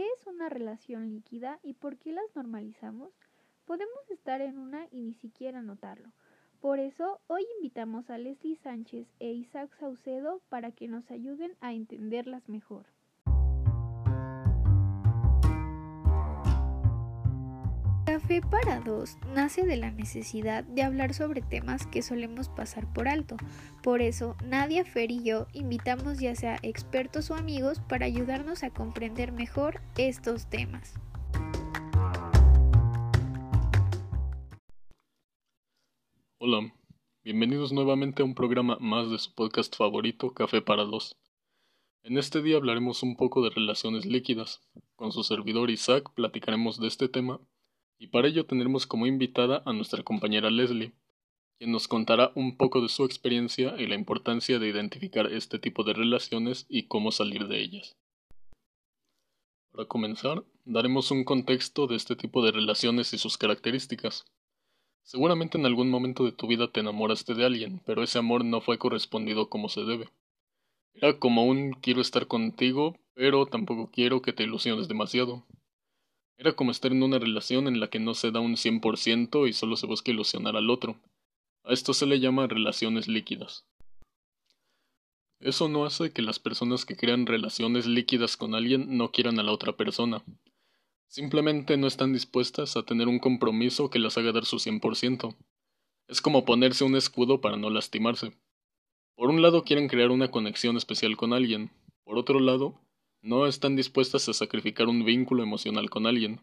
¿qué es una relación líquida y por qué las normalizamos? Podemos estar en una y ni siquiera notarlo. Por eso, hoy invitamos a Leslie Sánchez e Isaac Saucedo para que nos ayuden a entenderlas mejor. Café para dos nace de la necesidad de hablar sobre temas que solemos pasar por alto. Por eso, Nadia, Fer y yo invitamos ya sea expertos o amigos para ayudarnos a comprender mejor estos temas. Hola, bienvenidos nuevamente a un programa más de su podcast favorito, Café para dos. En este día hablaremos un poco de relaciones líquidas. Con su servidor Isaac platicaremos de este tema y para ello tendremos como invitada a nuestra compañera Leslie, quien nos contará un poco de su experiencia y la importancia de identificar este tipo de relaciones y cómo salir de ellas. Para comenzar, daremos un contexto de este tipo de relaciones y sus características. Seguramente en algún momento de tu vida te enamoraste de alguien, pero ese amor no fue correspondido como se debe. Era como un quiero estar contigo, pero tampoco quiero que te ilusiones demasiado. Era como estar en una relación en la que no se da un 100% y solo se busca ilusionar al otro. A esto se le llama relaciones líquidas. Eso no hace que las personas que crean relaciones líquidas con alguien no quieran a la otra persona. Simplemente no están dispuestas a tener un compromiso que las haga dar su 100%. Es como ponerse un escudo para no lastimarse. Por un lado quieren crear una conexión especial con alguien, por otro lado, no están dispuestas a sacrificar un vínculo emocional con alguien.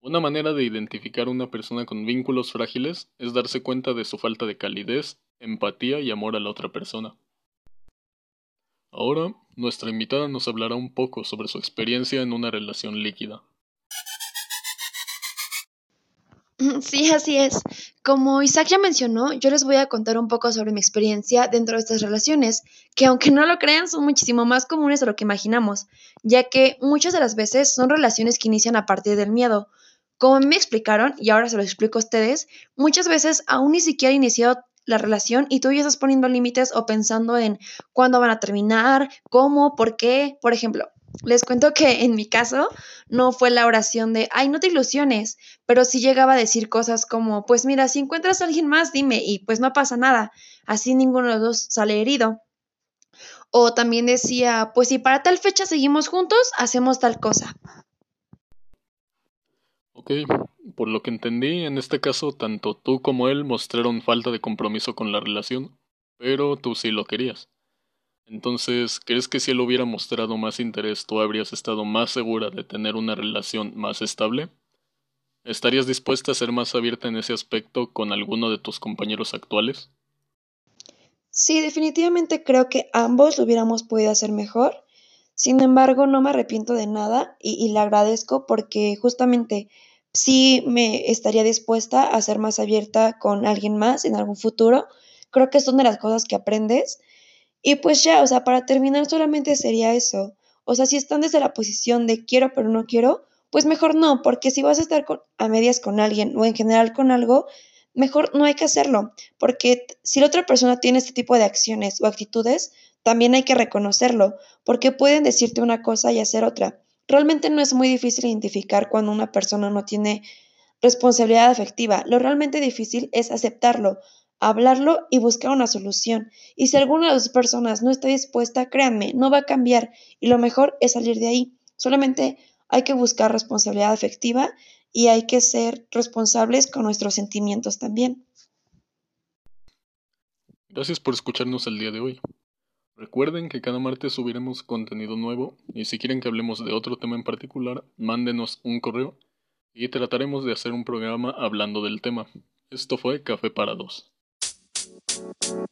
Una manera de identificar a una persona con vínculos frágiles es darse cuenta de su falta de calidez, empatía y amor a la otra persona. Ahora, nuestra invitada nos hablará un poco sobre su experiencia en una relación líquida. Sí, así es. Como Isaac ya mencionó, yo les voy a contar un poco sobre mi experiencia dentro de estas relaciones, que aunque no lo crean, son muchísimo más comunes de lo que imaginamos, ya que muchas de las veces son relaciones que inician a partir del miedo. Como me explicaron, y ahora se lo explico a ustedes, muchas veces aún ni siquiera ha iniciado la relación y tú ya estás poniendo límites o pensando en cuándo van a terminar, cómo, por qué. Por ejemplo, les cuento que en mi caso no fue la oración de, ay, no te ilusiones, pero sí llegaba a decir cosas como, pues mira, si encuentras a alguien más, dime, y pues no pasa nada, así ninguno de los dos sale herido. O también decía, pues si para tal fecha seguimos juntos, hacemos tal cosa. Ok, por lo que entendí, en este caso tanto tú como él mostraron falta de compromiso con la relación, pero tú sí lo querías. Entonces, ¿crees que si él hubiera mostrado más interés, tú habrías estado más segura de tener una relación más estable? ¿Estarías dispuesta a ser más abierta en ese aspecto con alguno de tus compañeros actuales? Sí, definitivamente creo que ambos lo hubiéramos podido hacer mejor. Sin embargo, no me arrepiento de nada y, le agradezco porque justamente sí me estaría dispuesta a ser más abierta con alguien más en algún futuro. Creo que una de las cosas que aprendes y pues ya, o sea, para terminar solamente sería eso. O sea, si están desde la posición de quiero pero no quiero, pues mejor no, porque si vas a estar a medias con alguien o en general con algo, mejor no hay que hacerlo, porque si la otra persona tiene este tipo de acciones o actitudes, también hay que reconocerlo, porque pueden decirte una cosa y hacer otra. Realmente no es muy difícil identificar cuando una persona no tiene responsabilidad afectiva. Lo realmente difícil es aceptarlo, hablarlo y buscar una solución. Y si alguna de las personas no está dispuesta, créanme, no va a cambiar y lo mejor es salir de ahí. Solamente hay que buscar responsabilidad afectiva y hay que ser responsables con nuestros sentimientos también. Gracias por escucharnos el día de hoy. Recuerden que cada martes subiremos contenido nuevo y si quieren que hablemos de otro tema en particular, mándenos un correo y trataremos de hacer un programa hablando del tema. Esto fue Café para dos. Thank you.